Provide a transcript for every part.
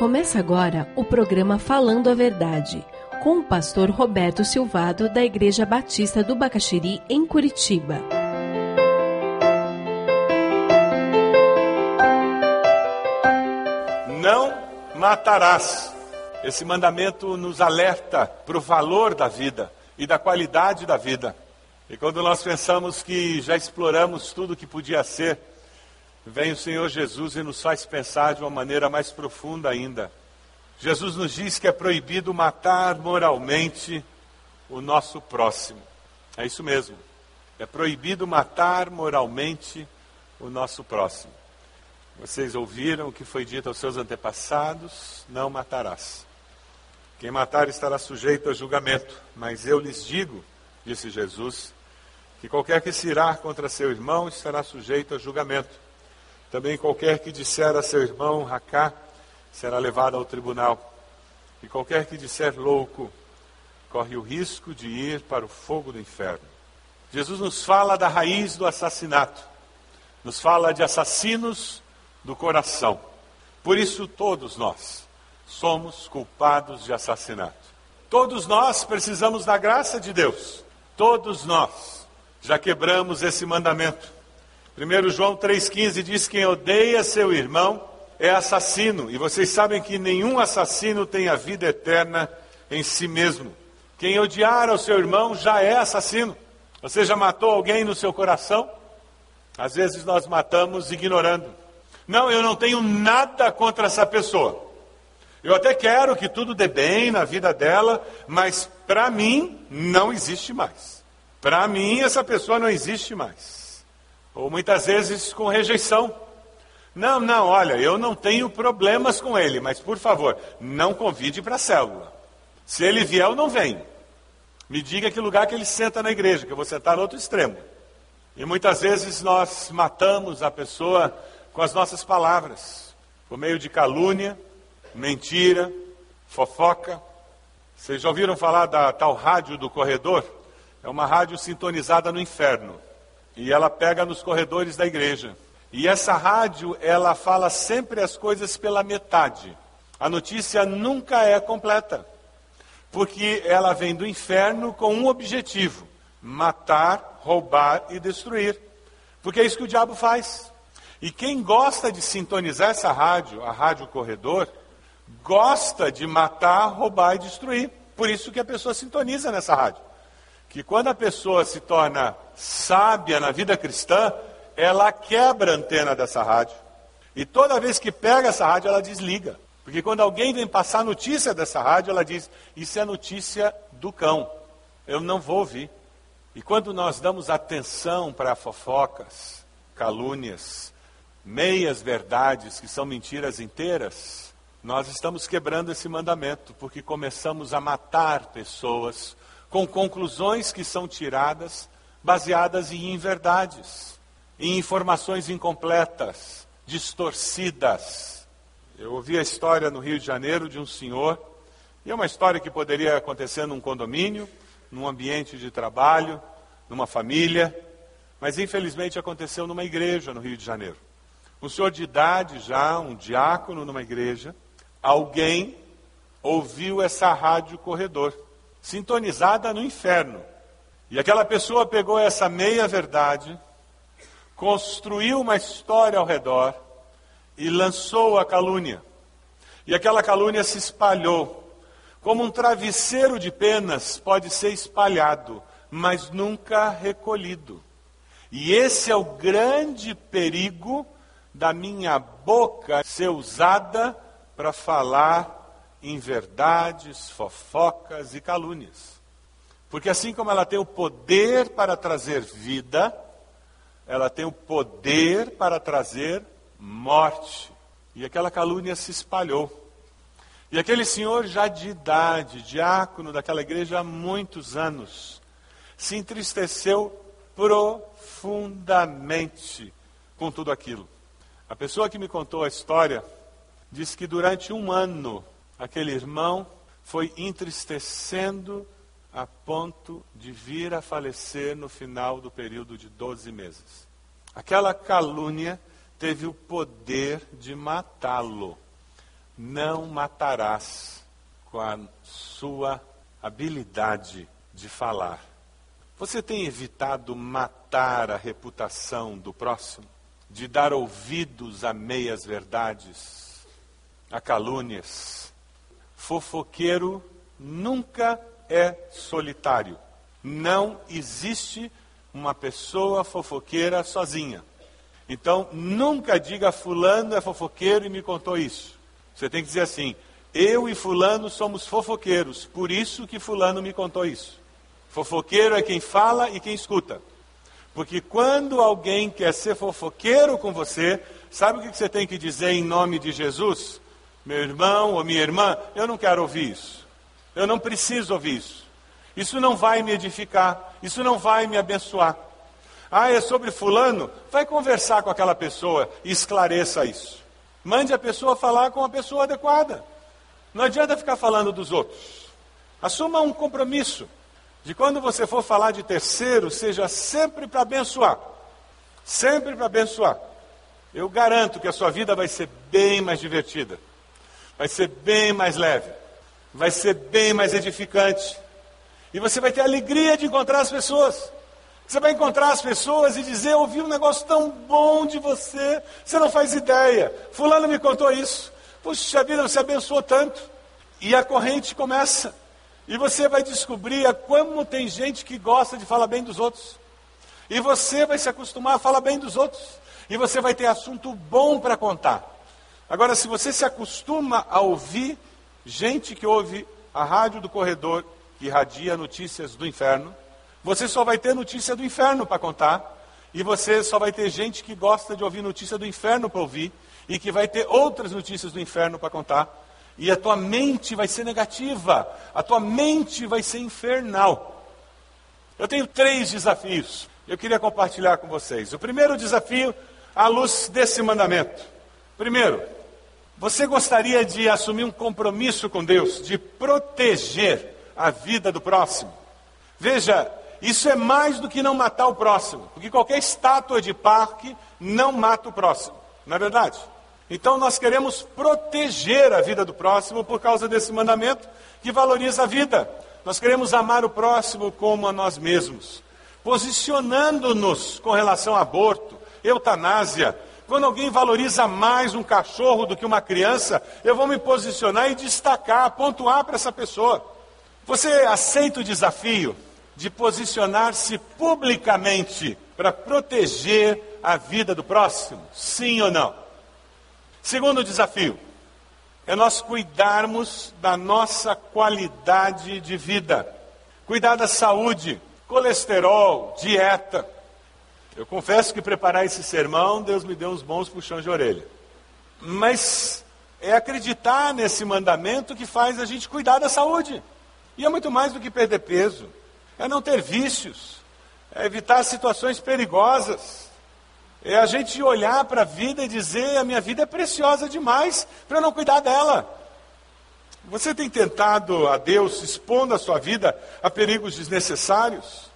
Começa agora o programa Falando a Verdade, com o pastor Roberto Silvado, da Igreja Batista do Bacaxiri, em Curitiba. Não matarás. Esse mandamento nos alerta para o valor da vida e da qualidade da vida. E quando nós pensamos que já exploramos tudo que podia ser, vem o Senhor Jesus e nos faz pensar de uma maneira mais profunda ainda. Jesus nos diz que é proibido matar moralmente o nosso próximo. É isso mesmo. É proibido matar moralmente o nosso próximo. Vocês ouviram o que foi dito aos seus antepassados: não matarás. Quem matar estará sujeito a julgamento. Mas eu lhes digo, disse Jesus, que qualquer que se irá contra seu irmão estará sujeito a julgamento. Também qualquer que disser a seu irmão racá será levado ao tribunal. E qualquer que disser louco corre o risco de ir para o fogo do inferno. Jesus nos fala da raiz do assassinato. Nos fala de assassinos do coração. Por isso todos nós somos culpados de assassinato. Todos nós precisamos da graça de Deus. Todos nós já quebramos esse mandamento. 1 João 3,15 diz: Quem odeia seu irmão é assassino. E vocês sabem que nenhum assassino tem a vida eterna em si mesmo. Quem odiar ao seu irmão já é assassino. Você já matou alguém no seu coração? Às vezes nós matamos ignorando. Não, eu não tenho nada contra essa pessoa. Eu até quero que tudo dê bem na vida dela, mas para mim não existe mais. Para mim essa pessoa não existe mais. Ou muitas vezes com rejeição. Não, não, olha, eu não tenho problemas com ele, mas por favor, não convide para a célula. Se ele vier, eu não venho. Me diga que lugar que ele senta na igreja, que eu vou sentar no outro extremo. E muitas vezes nós matamos a pessoa com as nossas palavras, por meio de calúnia, mentira, fofoca. Vocês já ouviram falar da tal rádio do corredor? É uma rádio sintonizada no inferno. E ela pega nos corredores da igreja. E essa rádio, ela fala sempre as coisas pela metade. A notícia nunca é completa. Porque ela vem do inferno com um objetivo: matar, roubar e destruir. Porque é isso que o diabo faz. E quem gosta de sintonizar essa rádio, a rádio corredor, gosta de matar, roubar e destruir. Por isso que a pessoa sintoniza nessa rádio. Que quando a pessoa se torna sábia na vida cristã, ela quebra a antena dessa rádio. E toda vez que pega essa rádio, ela desliga. Porque quando alguém vem passar notícia dessa rádio, ela diz: Isso é notícia do cão. Eu não vou ouvir. E quando nós damos atenção para fofocas, calúnias, meias verdades que são mentiras inteiras, nós estamos quebrando esse mandamento, porque começamos a matar pessoas com conclusões que são tiradas baseadas em inverdades, em informações incompletas, distorcidas. Eu ouvi a história no Rio de Janeiro de um senhor, e é uma história que poderia acontecer num condomínio, num ambiente de trabalho, numa família, mas infelizmente aconteceu numa igreja no Rio de Janeiro. Um senhor de idade já, um diácono numa igreja, Alguém ouviu essa rádio corredor, sintonizada no inferno. E aquela pessoa pegou essa meia verdade, construiu uma história ao redor e lançou a calúnia. E aquela calúnia se espalhou. Como um travesseiro de penas pode ser espalhado, mas nunca recolhido. E esse é o grande perigo da minha boca ser usada para falar em verdades, fofocas e calúnias. Porque assim como ela tem o poder para trazer vida, ela tem o poder para trazer morte. E aquela calúnia se espalhou. E aquele senhor, já de idade, diácono daquela igreja há muitos anos, se entristeceu profundamente com tudo aquilo. A pessoa que me contou a história diz que durante um ano aquele irmão foi entristecendo a ponto de vir a falecer no final do período de 12 meses. Aquela calúnia teve o poder de matá-lo. não matarás com a sua habilidade de falar. Você tem evitado matar a reputação do próximo? De dar ouvidos a meias verdades, a calúnias? Fofoqueiro nunca é solitário. Não existe uma pessoa fofoqueira sozinha. Então, nunca diga fulano é fofoqueiro e me contou isso. Você tem que dizer assim: eu e fulano somos fofoqueiros, por isso que fulano me contou isso. Fofoqueiro é quem fala e quem escuta. Porque quando alguém quer ser fofoqueiro com você, sabe o que você tem que dizer em nome de Jesus? Meu irmão ou minha irmã, eu não quero ouvir isso. Eu não preciso ouvir isso. Isso não vai me edificar, isso não vai me abençoar. Ah, é sobre fulano? Vai conversar com aquela pessoa e esclareça isso. Mande a pessoa falar com a pessoa adequada. Não adianta ficar falando dos outros. Assuma um compromisso de quando você for falar de terceiro, seja sempre para abençoar. Sempre para abençoar. Eu garanto que a sua vida vai ser bem mais divertida. Vai ser bem mais leve. Vai ser bem mais edificante. E você vai ter alegria de encontrar as pessoas. Você vai encontrar as pessoas e dizer: Eu ouvi um negócio tão bom de você, você não faz ideia. Fulano me contou isso. Puxa vida, você abençoou tanto. E a corrente começa. E você vai descobrir como tem gente que gosta de falar bem dos outros. E você vai se acostumar a falar bem dos outros. E você vai ter assunto bom para contar. Agora, se você se acostuma a ouvir gente que ouve a rádio do corredor, que irradia notícias do inferno, você só vai ter notícia do inferno para contar, e você só vai ter gente que gosta de ouvir notícia do inferno para ouvir, e que vai ter outras notícias do inferno para contar, e a tua mente vai ser negativa, a tua mente vai ser infernal. Eu tenho três desafios, eu queria compartilhar com vocês. O primeiro desafio, à luz desse mandamento. Primeiro, você gostaria de assumir um compromisso com Deus, de proteger a vida do próximo? Veja, isso é mais do que não matar o próximo, porque qualquer estátua de parque não mata o próximo, não é verdade? Então nós queremos proteger a vida do próximo por causa desse mandamento que valoriza a vida. Nós queremos amar o próximo como a nós mesmos, posicionando-nos com relação a aborto, eutanásia. Quando alguém valoriza mais um cachorro do que uma criança, eu vou me posicionar e destacar, pontuar para essa pessoa. Você aceita o desafio de posicionar-se publicamente para proteger a vida do próximo? Sim ou não? Segundo desafio, é nós cuidarmos da nossa qualidade de vida, cuidar da saúde, colesterol, dieta. Eu confesso que preparar esse sermão, Deus me deu uns bons puxões de orelha. Mas é acreditar nesse mandamento que faz a gente cuidar da saúde. E é muito mais do que perder peso é não ter vícios, é evitar situações perigosas, é a gente olhar para a vida e dizer: a minha vida é preciosa demais para não cuidar dela. Você tem tentado a Deus expondo a sua vida a perigos desnecessários?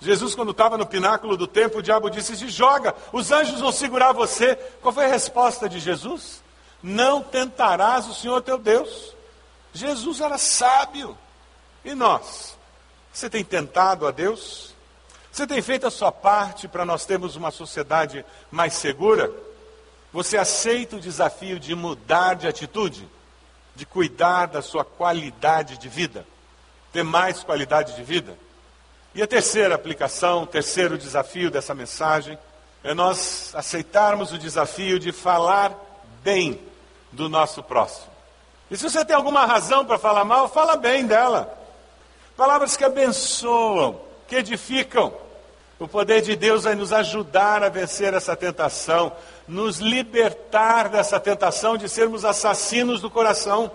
Jesus, quando estava no pináculo do templo, o diabo disse: Se joga, os anjos vão segurar você. Qual foi a resposta de Jesus? Não tentarás o Senhor teu Deus. Jesus era sábio. E nós? Você tem tentado a Deus? Você tem feito a sua parte para nós termos uma sociedade mais segura? Você aceita o desafio de mudar de atitude? De cuidar da sua qualidade de vida? Ter mais qualidade de vida? E a terceira aplicação, terceiro desafio dessa mensagem, é nós aceitarmos o desafio de falar bem do nosso próximo. E se você tem alguma razão para falar mal, fala bem dela. Palavras que abençoam, que edificam. O poder de Deus vai nos ajudar a vencer essa tentação, nos libertar dessa tentação de sermos assassinos do coração.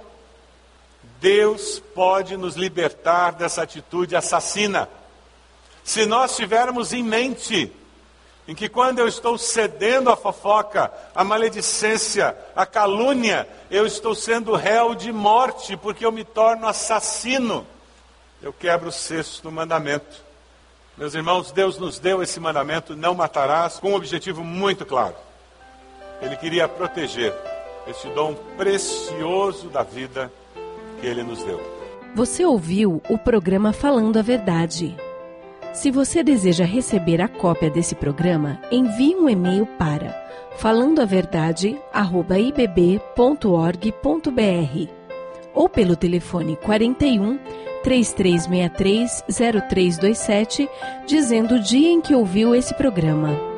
Deus pode nos libertar dessa atitude assassina. Se nós tivermos em mente em que quando eu estou cedendo à fofoca, à maledicência, à calúnia, eu estou sendo réu de morte, porque eu me torno assassino eu quebro o sexto mandamento. Meus irmãos, Deus nos deu esse mandamento, não matarás, com um objetivo muito claro. Ele queria proteger este dom precioso da vida que Ele nos deu. Você ouviu o programa Falando a Verdade. Se você deseja receber a cópia desse programa, envie um e-mail para falandoaverdade@ibb.org.br ou pelo telefone 41 3363 0327, dizendo o dia em que ouviu esse programa.